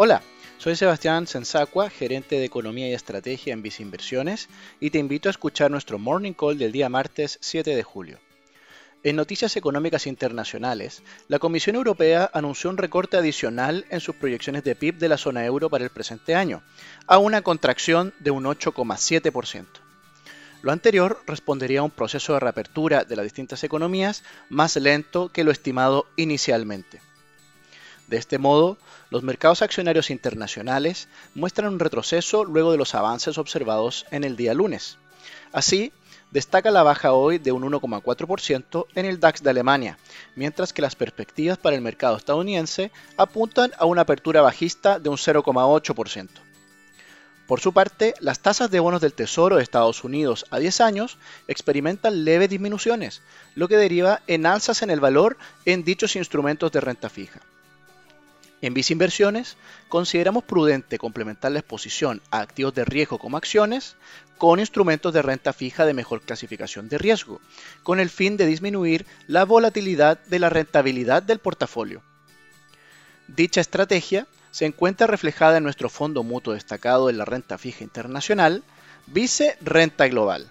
Hola, soy Sebastián Sensacua, gerente de Economía y Estrategia en Vice Inversiones, y te invito a escuchar nuestro Morning Call del día martes 7 de julio. En noticias económicas internacionales, la Comisión Europea anunció un recorte adicional en sus proyecciones de PIB de la zona euro para el presente año, a una contracción de un 8,7%. Lo anterior respondería a un proceso de reapertura de las distintas economías más lento que lo estimado inicialmente. De este modo, los mercados accionarios internacionales muestran un retroceso luego de los avances observados en el día lunes. Así, destaca la baja hoy de un 1,4% en el DAX de Alemania, mientras que las perspectivas para el mercado estadounidense apuntan a una apertura bajista de un 0,8%. Por su parte, las tasas de bonos del Tesoro de Estados Unidos a 10 años experimentan leves disminuciones, lo que deriva en alzas en el valor en dichos instrumentos de renta fija. En Vice Inversiones, consideramos prudente complementar la exposición a activos de riesgo como acciones con instrumentos de renta fija de mejor clasificación de riesgo, con el fin de disminuir la volatilidad de la rentabilidad del portafolio. Dicha estrategia se encuentra reflejada en nuestro fondo mutuo destacado en la renta fija internacional, Vice Renta Global.